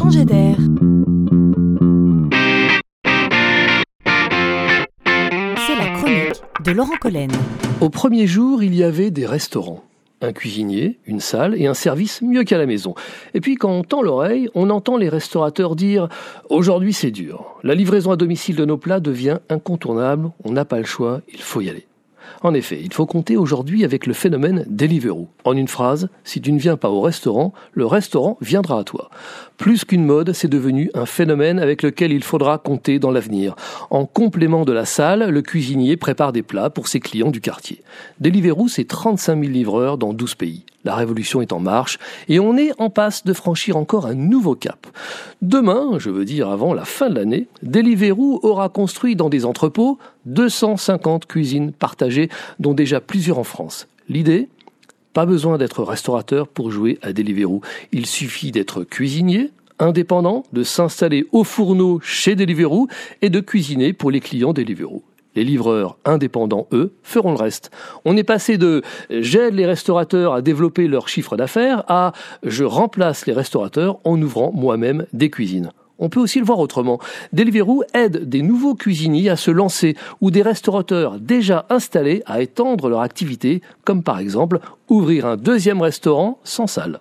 changer d'air. C'est la chronique de Laurent Collen. Au premier jour, il y avait des restaurants. Un cuisinier, une salle et un service mieux qu'à la maison. Et puis quand on tend l'oreille, on entend les restaurateurs dire ⁇ Aujourd'hui c'est dur. La livraison à domicile de nos plats devient incontournable, on n'a pas le choix, il faut y aller. En effet, il faut compter aujourd'hui avec le phénomène Deliveroo. En une phrase, si tu ne viens pas au restaurant, le restaurant viendra à toi. Plus qu'une mode, c'est devenu un phénomène avec lequel il faudra compter dans l'avenir. En complément de la salle, le cuisinier prépare des plats pour ses clients du quartier. Deliveroo, c'est 35 000 livreurs dans 12 pays. La révolution est en marche et on est en passe de franchir encore un nouveau cap. Demain, je veux dire avant la fin de l'année, Deliveroo aura construit dans des entrepôts 250 cuisines partagées, dont déjà plusieurs en France. L'idée Pas besoin d'être restaurateur pour jouer à Deliveroo. Il suffit d'être cuisinier, indépendant, de s'installer au fourneau chez Deliveroo et de cuisiner pour les clients Deliveroo. Les livreurs indépendants, eux, feront le reste. On est passé de j'aide les restaurateurs à développer leur chiffre d'affaires à je remplace les restaurateurs en ouvrant moi-même des cuisines. On peut aussi le voir autrement. Deliveroo aide des nouveaux cuisiniers à se lancer ou des restaurateurs déjà installés à étendre leur activité, comme par exemple ouvrir un deuxième restaurant sans salle.